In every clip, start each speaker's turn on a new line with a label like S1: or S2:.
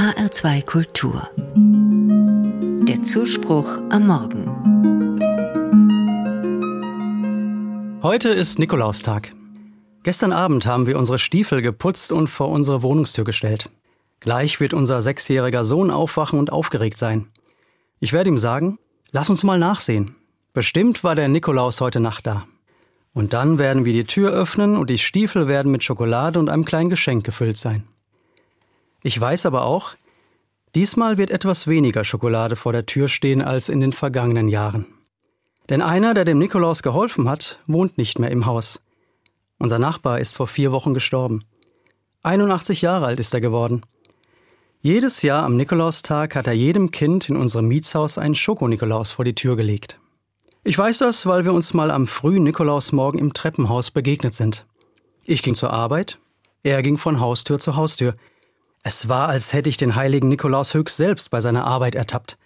S1: HR2 Kultur. Der Zuspruch am Morgen.
S2: Heute ist Nikolaustag. Gestern Abend haben wir unsere Stiefel geputzt und vor unsere Wohnungstür gestellt. Gleich wird unser sechsjähriger Sohn aufwachen und aufgeregt sein. Ich werde ihm sagen, lass uns mal nachsehen. Bestimmt war der Nikolaus heute Nacht da. Und dann werden wir die Tür öffnen und die Stiefel werden mit Schokolade und einem kleinen Geschenk gefüllt sein. Ich weiß aber auch, diesmal wird etwas weniger Schokolade vor der Tür stehen als in den vergangenen Jahren. Denn einer, der dem Nikolaus geholfen hat, wohnt nicht mehr im Haus. Unser Nachbar ist vor vier Wochen gestorben. 81 Jahre alt ist er geworden. Jedes Jahr am Nikolaustag hat er jedem Kind in unserem Mietshaus einen Schokonikolaus vor die Tür gelegt. Ich weiß das, weil wir uns mal am frühen Nikolausmorgen im Treppenhaus begegnet sind. Ich ging zur Arbeit, er ging von Haustür zu Haustür. Es war, als hätte ich den heiligen Nikolaus höchst selbst bei seiner Arbeit ertappt.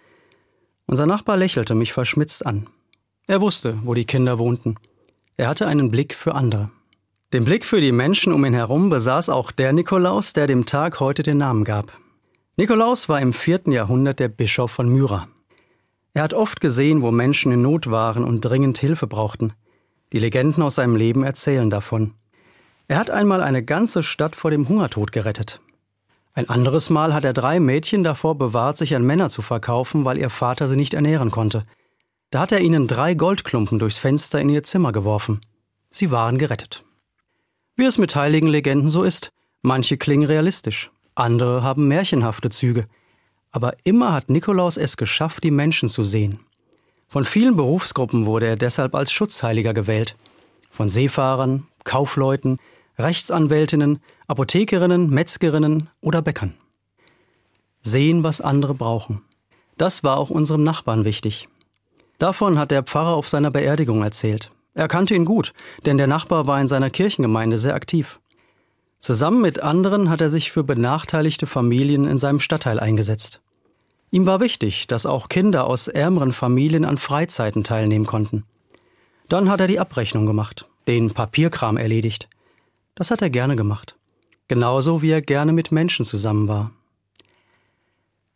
S2: Unser Nachbar lächelte mich verschmitzt an. Er wusste, wo die Kinder wohnten. Er hatte einen Blick für andere. Den Blick für die Menschen um ihn herum besaß auch der Nikolaus, der dem Tag heute den Namen gab. Nikolaus war im vierten Jahrhundert der Bischof von Myra. Er hat oft gesehen, wo Menschen in Not waren und dringend Hilfe brauchten. Die Legenden aus seinem Leben erzählen davon. Er hat einmal eine ganze Stadt vor dem Hungertod gerettet. Ein anderes Mal hat er drei Mädchen davor bewahrt, sich an Männer zu verkaufen, weil ihr Vater sie nicht ernähren konnte. Da hat er ihnen drei Goldklumpen durchs Fenster in ihr Zimmer geworfen. Sie waren gerettet. Wie es mit heiligen Legenden so ist, manche klingen realistisch, andere haben märchenhafte Züge aber immer hat Nikolaus es geschafft, die Menschen zu sehen. Von vielen Berufsgruppen wurde er deshalb als Schutzheiliger gewählt. Von Seefahrern, Kaufleuten, Rechtsanwältinnen, Apothekerinnen, Metzgerinnen oder Bäckern. Sehen, was andere brauchen. Das war auch unserem Nachbarn wichtig. Davon hat der Pfarrer auf seiner Beerdigung erzählt. Er kannte ihn gut, denn der Nachbar war in seiner Kirchengemeinde sehr aktiv. Zusammen mit anderen hat er sich für benachteiligte Familien in seinem Stadtteil eingesetzt. Ihm war wichtig, dass auch Kinder aus ärmeren Familien an Freizeiten teilnehmen konnten. Dann hat er die Abrechnung gemacht, den Papierkram erledigt. Das hat er gerne gemacht. Genauso wie er gerne mit Menschen zusammen war.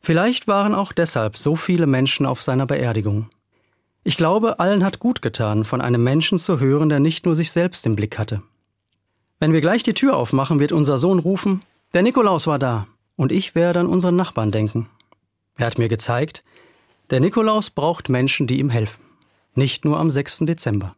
S2: Vielleicht waren auch deshalb so viele Menschen auf seiner Beerdigung. Ich glaube, allen hat gut getan, von einem Menschen zu hören, der nicht nur sich selbst im Blick hatte. Wenn wir gleich die Tür aufmachen, wird unser Sohn rufen, der Nikolaus war da, und ich werde an unseren Nachbarn denken. Er hat mir gezeigt, der Nikolaus braucht Menschen, die ihm helfen. Nicht nur am 6. Dezember.